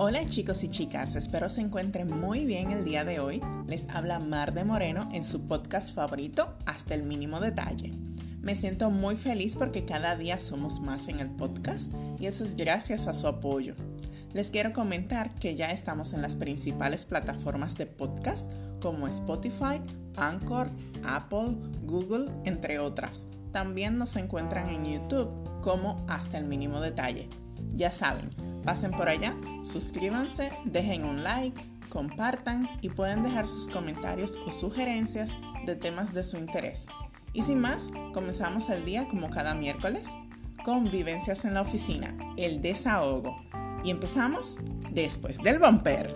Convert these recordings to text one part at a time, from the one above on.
Hola chicos y chicas, espero se encuentren muy bien el día de hoy. Les habla Mar de Moreno en su podcast favorito, Hasta el mínimo detalle. Me siento muy feliz porque cada día somos más en el podcast y eso es gracias a su apoyo. Les quiero comentar que ya estamos en las principales plataformas de podcast como Spotify, Anchor, Apple, Google, entre otras. También nos encuentran en YouTube como Hasta el mínimo detalle. Ya saben, pasen por allá, suscríbanse, dejen un like, compartan y pueden dejar sus comentarios o sugerencias de temas de su interés. Y sin más, comenzamos el día como cada miércoles con Vivencias en la Oficina, el desahogo. Y empezamos después del bumper.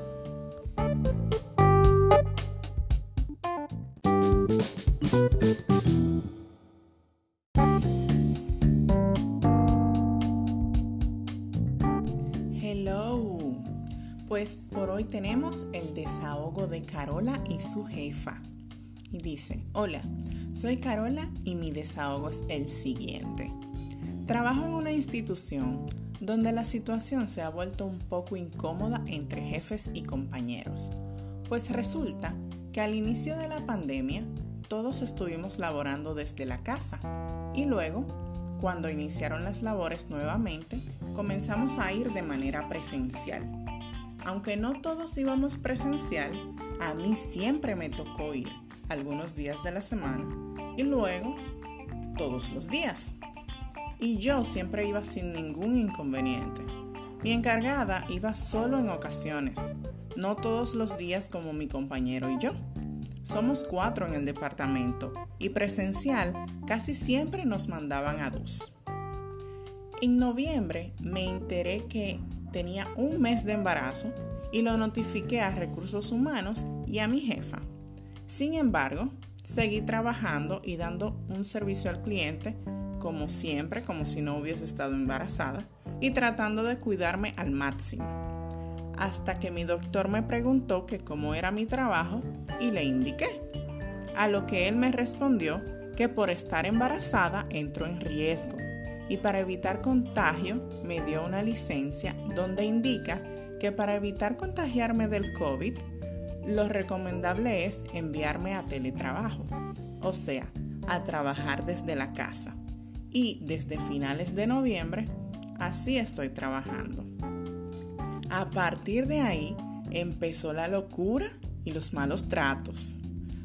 Pues por hoy tenemos el desahogo de Carola y su jefa. Y dice, hola, soy Carola y mi desahogo es el siguiente. Trabajo en una institución donde la situación se ha vuelto un poco incómoda entre jefes y compañeros. Pues resulta que al inicio de la pandemia todos estuvimos laborando desde la casa y luego, cuando iniciaron las labores nuevamente, comenzamos a ir de manera presencial aunque no todos íbamos presencial, a mí siempre me tocó ir algunos días de la semana y luego todos los días. Y yo siempre iba sin ningún inconveniente. Mi encargada iba solo en ocasiones, no todos los días como mi compañero y yo. Somos cuatro en el departamento y presencial casi siempre nos mandaban a dos. En noviembre me enteré que tenía un mes de embarazo y lo notifiqué a recursos humanos y a mi jefa. Sin embargo, seguí trabajando y dando un servicio al cliente como siempre, como si no hubiese estado embarazada, y tratando de cuidarme al máximo. Hasta que mi doctor me preguntó que cómo era mi trabajo y le indiqué. A lo que él me respondió que por estar embarazada entró en riesgo y para evitar contagio me dio una licencia donde indica que para evitar contagiarme del COVID, lo recomendable es enviarme a teletrabajo, o sea, a trabajar desde la casa. Y desde finales de noviembre, así estoy trabajando. A partir de ahí empezó la locura y los malos tratos.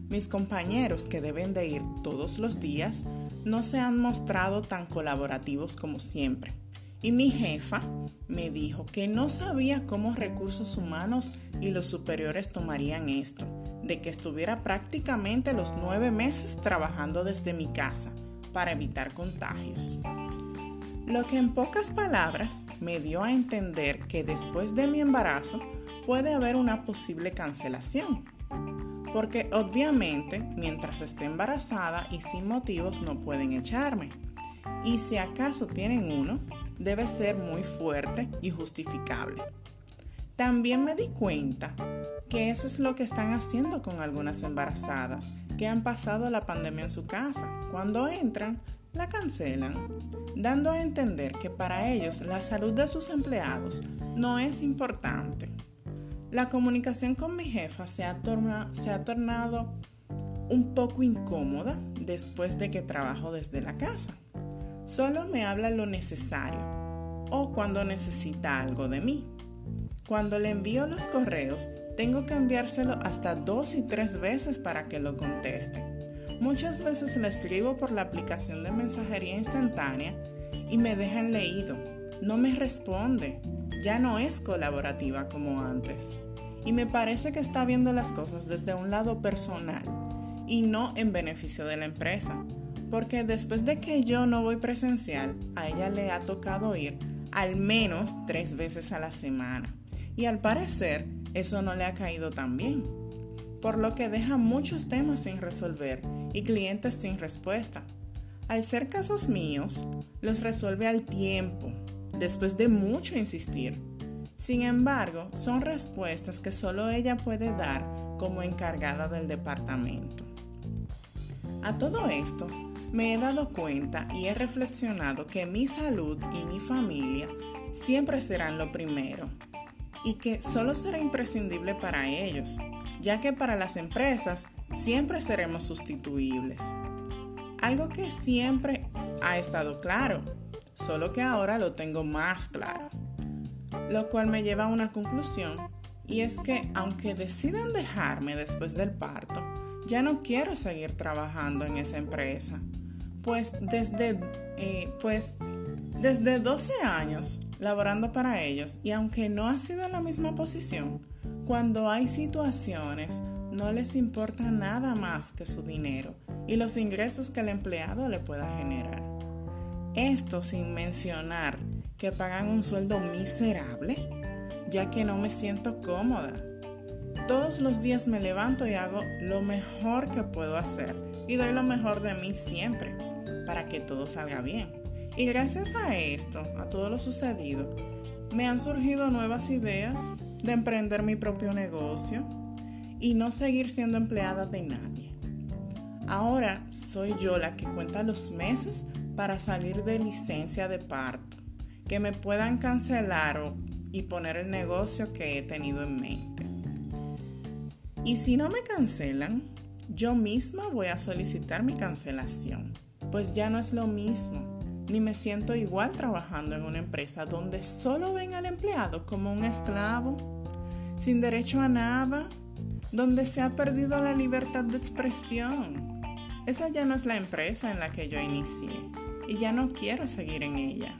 Mis compañeros que deben de ir todos los días no se han mostrado tan colaborativos como siempre. Y mi jefa me dijo que no sabía cómo recursos humanos y los superiores tomarían esto, de que estuviera prácticamente los nueve meses trabajando desde mi casa para evitar contagios. Lo que en pocas palabras me dio a entender que después de mi embarazo puede haber una posible cancelación porque obviamente mientras esté embarazada y sin motivos no pueden echarme. Y si acaso tienen uno, debe ser muy fuerte y justificable. También me di cuenta que eso es lo que están haciendo con algunas embarazadas que han pasado la pandemia en su casa. Cuando entran, la cancelan, dando a entender que para ellos la salud de sus empleados no es importante. La comunicación con mi jefa se ha, tornado un poco incómoda después de que trabajo desde la casa. Solo me habla lo necesario o cuando necesita algo de mí. Cuando le envío los correos, tengo que enviárselo hasta dos y tres veces para que lo conteste. Muchas veces le escribo por la aplicación de mensajería instantánea y me dejan leído. No me responde ya no es colaborativa como antes. Y me parece que está viendo las cosas desde un lado personal y no en beneficio de la empresa. Porque después de que yo no voy presencial, a ella le ha tocado ir al menos tres veces a la semana. Y al parecer, eso no le ha caído tan bien. Por lo que deja muchos temas sin resolver y clientes sin respuesta. Al ser casos míos, los resuelve al tiempo después de mucho insistir. Sin embargo, son respuestas que solo ella puede dar como encargada del departamento. A todo esto, me he dado cuenta y he reflexionado que mi salud y mi familia siempre serán lo primero. y que solo será imprescindible para ellos, ya que para las empresas siempre seremos sustituibles. Algo que siempre ha estado claro, solo que ahora lo tengo más claro. Lo cual me lleva a una conclusión, y es que aunque decidan dejarme después del parto, ya no quiero seguir trabajando en esa empresa, pues desde, eh, pues desde 12 años laborando para ellos y aunque no ha sido en la misma posición, cuando hay situaciones no les importa nada más que su dinero y los ingresos que el empleado le pueda generar. Esto sin mencionar que pagan un sueldo miserable, ya que no me siento cómoda. Todos los días me levanto y hago lo mejor que puedo hacer y doy lo mejor de mí siempre para que todo salga bien. Y gracias a esto, a todo lo sucedido, me han surgido nuevas ideas de emprender mi propio negocio y no seguir siendo empleada de nadie. Ahora soy yo la que cuenta los meses para salir de licencia de parto, que me puedan cancelar y poner el negocio que he tenido en mente. Y si no me cancelan, yo misma voy a solicitar mi cancelación, pues ya no es lo mismo ni me siento igual trabajando en una empresa donde solo ven al empleado como un esclavo, sin derecho a nada, donde se ha perdido la libertad de expresión. Esa ya no es la empresa en la que yo inicié y ya no quiero seguir en ella,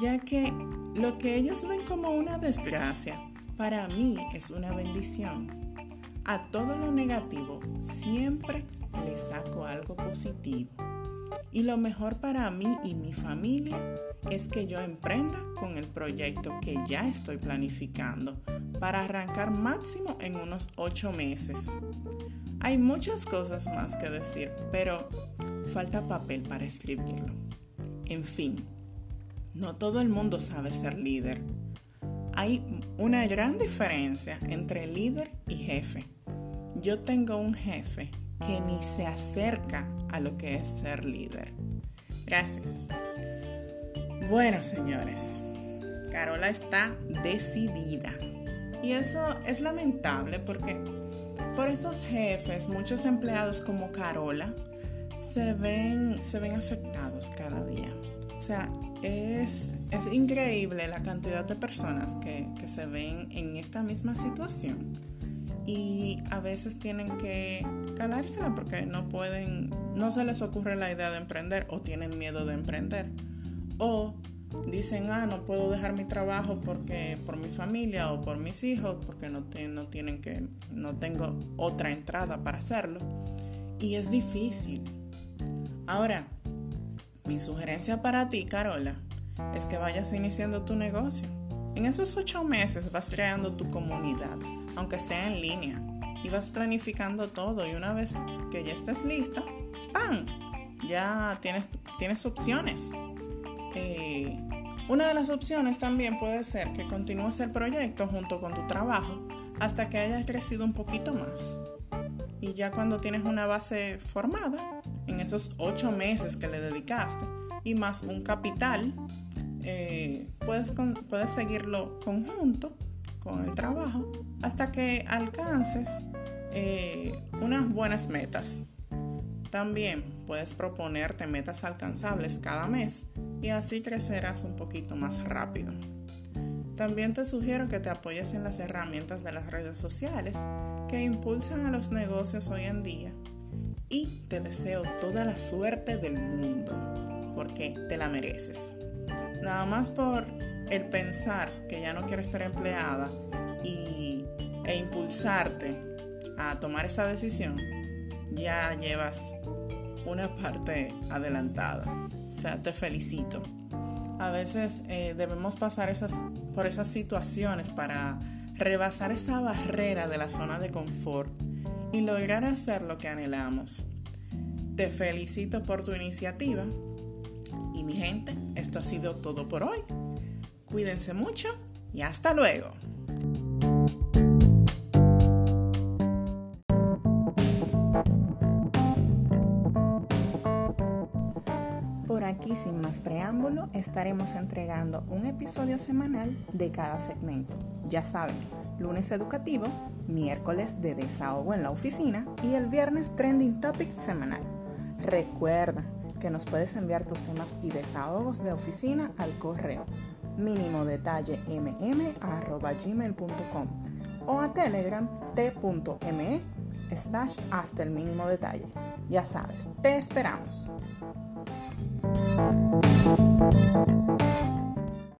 ya que lo que ellos ven como una desgracia, para mí es una bendición. A todo lo negativo siempre le saco algo positivo. Y lo mejor para mí y mi familia es que yo emprenda con el proyecto que ya estoy planificando para arrancar máximo en unos ocho meses. Hay muchas cosas más que decir, pero falta papel para escribirlo. En fin, no todo el mundo sabe ser líder. Hay una gran diferencia entre líder y jefe. Yo tengo un jefe que ni se acerca a lo que es ser líder. Gracias. Bueno, señores, Carola está decidida. Y eso es lamentable porque por esos jefes, muchos empleados como Carola se ven, se ven afectados cada día. O sea, es, es increíble la cantidad de personas que, que se ven en esta misma situación y a veces tienen que calársela porque no pueden, no se les ocurre la idea de emprender o tienen miedo de emprender. O dicen, ah, no puedo dejar mi trabajo porque por mi familia o por mis hijos, porque no, no tienen que, no tengo otra entrada para hacerlo. Y es difícil. Ahora, mi sugerencia para ti, Carola, es que vayas iniciando tu negocio. En esos ocho meses vas creando tu comunidad aunque sea en línea. Y vas planificando todo y una vez que ya estés lista, ¡pam! Ya tienes, opciones. Eh, una de las opciones también puede ser que continúes el proyecto junto con tu trabajo hasta que hayas crecido un poquito más. Y ya cuando tienes una base formada, en esos ocho meses que le dedicaste y más un capital, eh, puedes, puedes seguirlo conjunto con el trabajo hasta que alcances eh, unas buenas metas. También puedes proponerte metas alcanzables cada mes y así crecerás un poquito más rápido. También te sugiero que te apoyes en las herramientas de las redes sociales que impulsan a los negocios hoy en día y te deseo toda la suerte del mundo porque te la mereces. Nada más por el pensar que ya no quieres ser empleada y, e impulsarte a tomar esa decisión, ya llevas una parte adelantada. O sea, te felicito. A veces eh, debemos pasar por esas situaciones para rebasar esa barrera de la zona de confort y lograr hacer lo que anhelamos. Te felicito por tu iniciativa y mi gente, esto ha sido todo por hoy. Cuídense mucho y hasta luego. Por aquí, sin más preámbulo, estaremos entregando un episodio semanal de cada segmento. Ya saben, lunes educativo, miércoles de desahogo en la oficina y el viernes trending topic semanal. Recuerda que nos puedes enviar tus temas y desahogos de oficina al correo mínimo detalle mm@gmail.com o a telegram t.me slash hasta el mínimo detalle. Ya sabes, te esperamos.